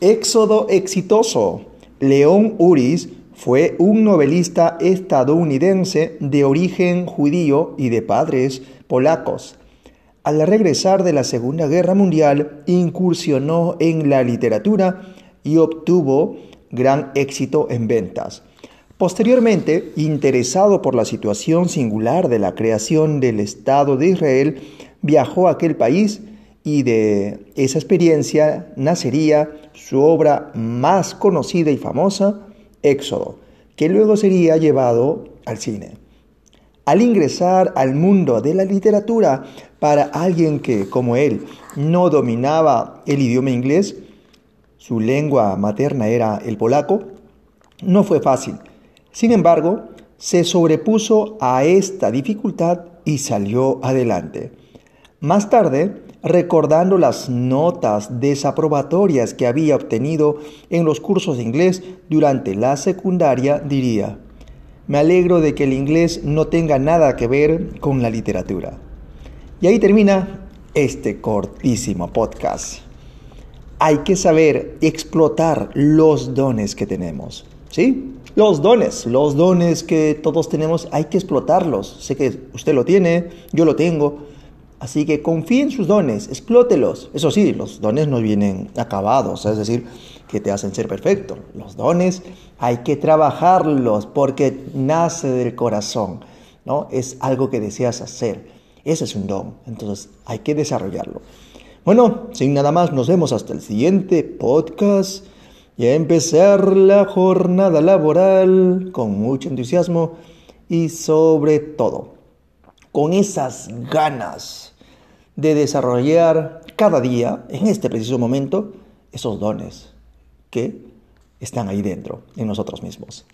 Éxodo exitoso. León Uris fue un novelista estadounidense de origen judío y de padres polacos. Al regresar de la Segunda Guerra Mundial, incursionó en la literatura y obtuvo gran éxito en ventas. Posteriormente, interesado por la situación singular de la creación del Estado de Israel, viajó a aquel país y de esa experiencia nacería su obra más conocida y famosa, Éxodo, que luego sería llevado al cine. Al ingresar al mundo de la literatura, para alguien que, como él, no dominaba el idioma inglés, su lengua materna era el polaco, no fue fácil. Sin embargo, se sobrepuso a esta dificultad y salió adelante. Más tarde, recordando las notas desaprobatorias que había obtenido en los cursos de inglés durante la secundaria, diría, me alegro de que el inglés no tenga nada que ver con la literatura. Y ahí termina este cortísimo podcast. Hay que saber explotar los dones que tenemos, ¿sí? Los dones, los dones que todos tenemos, hay que explotarlos. Sé que usted lo tiene, yo lo tengo, Así que confíe en sus dones, explótelos. Eso sí, los dones no vienen acabados, es decir, que te hacen ser perfecto. Los dones hay que trabajarlos porque nace del corazón, ¿no? Es algo que deseas hacer. Ese es un don, entonces hay que desarrollarlo. Bueno, sin nada más, nos vemos hasta el siguiente podcast y a empezar la jornada laboral con mucho entusiasmo y sobre todo con esas ganas de desarrollar cada día, en este preciso momento, esos dones que están ahí dentro, en nosotros mismos.